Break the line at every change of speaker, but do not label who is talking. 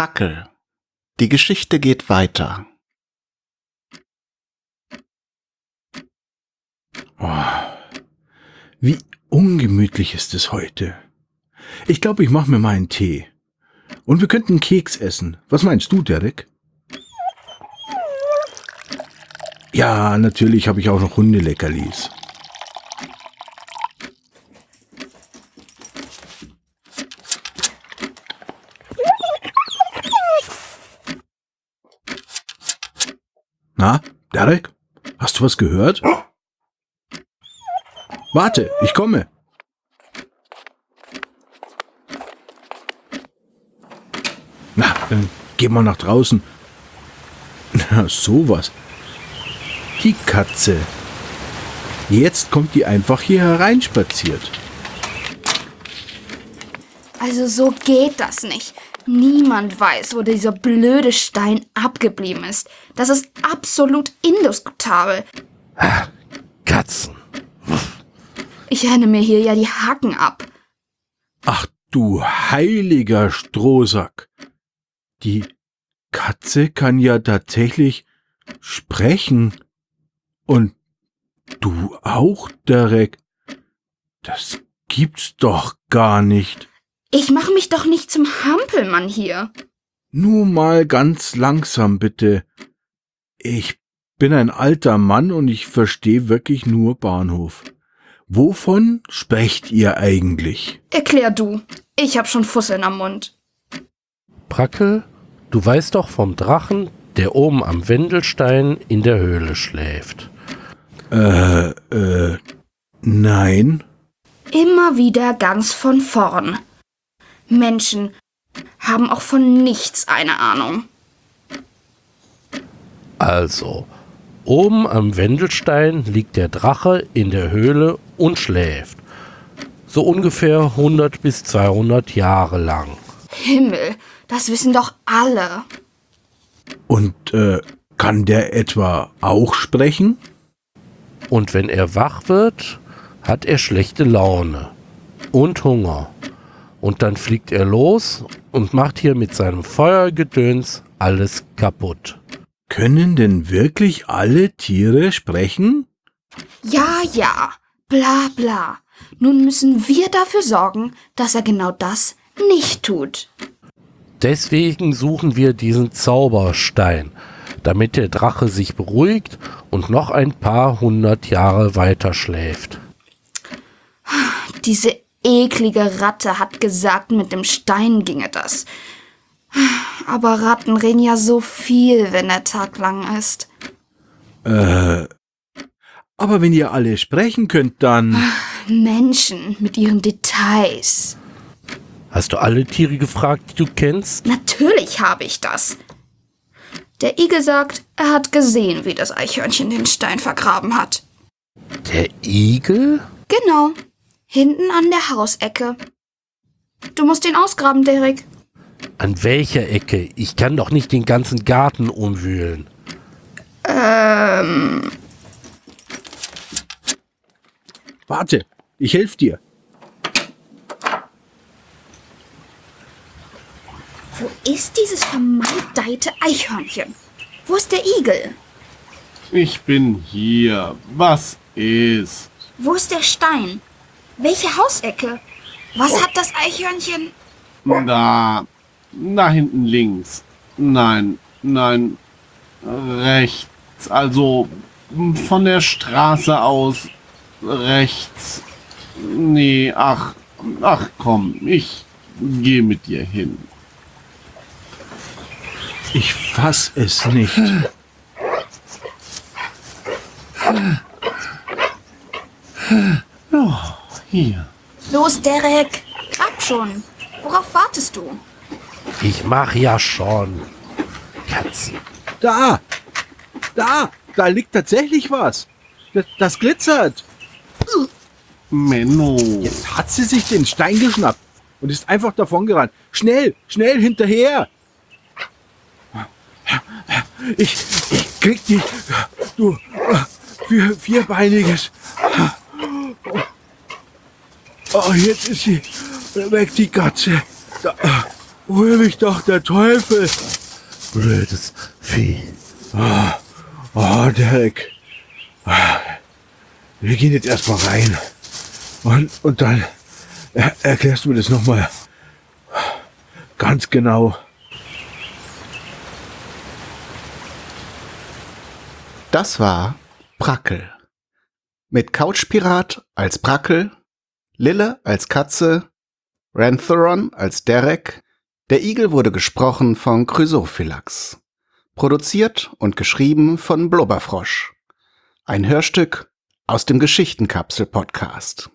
Prackel. Die Geschichte geht weiter.
Oh, wie ungemütlich ist es heute. Ich glaube, ich mache mir mal einen Tee. Und wir könnten Keks essen. Was meinst du, Derek? Ja, natürlich habe ich auch noch Hundeleckerlis. Na, Derek? Hast du was gehört? Warte, ich komme. Na, dann geh mal nach draußen. Na, sowas. Die Katze. Jetzt kommt die einfach hier hereinspaziert.
Also so geht das nicht. Niemand weiß, wo dieser blöde Stein abgeblieben ist. Das ist absolut indiskutabel.
Katzen.
Ich renne mir hier ja die Hacken ab.
Ach du heiliger Strohsack. Die Katze kann ja tatsächlich sprechen. Und du auch, Derek. Das gibt's doch gar nicht.
Ich mache mich doch nicht zum Hampelmann hier.
Nur mal ganz langsam, bitte. Ich bin ein alter Mann und ich verstehe wirklich nur Bahnhof. Wovon sprecht ihr eigentlich?
Erklär du. Ich hab schon Fusseln am Mund.
Prackel, du weißt doch vom Drachen, der oben am Wendelstein in der Höhle schläft.
Äh, äh, nein.
Immer wieder ganz von vorn. Menschen haben auch von nichts eine Ahnung.
Also, oben am Wendelstein liegt der Drache in der Höhle und schläft. So ungefähr 100 bis 200 Jahre lang.
Himmel, das wissen doch alle.
Und äh, kann der etwa auch sprechen?
Und wenn er wach wird, hat er schlechte Laune und Hunger. Und dann fliegt er los und macht hier mit seinem Feuergedöns alles kaputt.
Können denn wirklich alle Tiere sprechen?
Ja, ja, bla bla. Nun müssen wir dafür sorgen, dass er genau das nicht tut.
Deswegen suchen wir diesen Zauberstein, damit der Drache sich beruhigt und noch ein paar hundert Jahre weiter schläft.
Diese eklige Ratte hat gesagt, mit dem Stein ginge das. Aber Ratten reden ja so viel, wenn der Tag lang ist.
Äh. Aber wenn ihr alle sprechen könnt, dann.
Menschen mit ihren Details.
Hast du alle Tiere gefragt, die du kennst?
Natürlich habe ich das. Der Igel sagt, er hat gesehen, wie das Eichhörnchen den Stein vergraben hat.
Der Igel?
Genau. Hinten an der Hausecke. Du musst ihn ausgraben, Derek.
An welcher Ecke? Ich kann doch nicht den ganzen Garten umwühlen.
Ähm.
Warte, ich helf dir.
Wo ist dieses vermaledeite Eichhörnchen? Wo ist der Igel?
Ich bin hier. Was ist?
Wo ist der Stein? Welche Hausecke? Was hat das Eichhörnchen?
Da. Da hinten links. Nein, nein. Rechts. Also von der Straße aus rechts. Nee, ach. Ach komm, ich gehe mit dir hin.
Ich fass es nicht.
Hier.
Los, Derek. Grab schon. Worauf wartest du?
Ich mach ja schon. Katzen.
Da! Da! Da liegt tatsächlich was. Das, das glitzert.
Menno.
Jetzt hat sie sich den Stein geschnappt und ist einfach davongerannt. Schnell, schnell hinterher. Ich, ich krieg dich, du vier, vierbeiniges. Oh, jetzt ist sie weg, die Katze. Da, hol mich doch der Teufel.
Blödes Vieh.
Oh, Derek. Ah, Wir gehen jetzt erstmal rein. Und, und dann er, erklärst du mir das nochmal ganz genau.
Das war Brackel. Mit Couchpirat als Brackel, Lille als Katze, Rantheron als Derek, der Igel wurde gesprochen von Chrysophylax. Produziert und geschrieben von Blubberfrosch. Ein Hörstück aus dem Geschichtenkapsel-Podcast.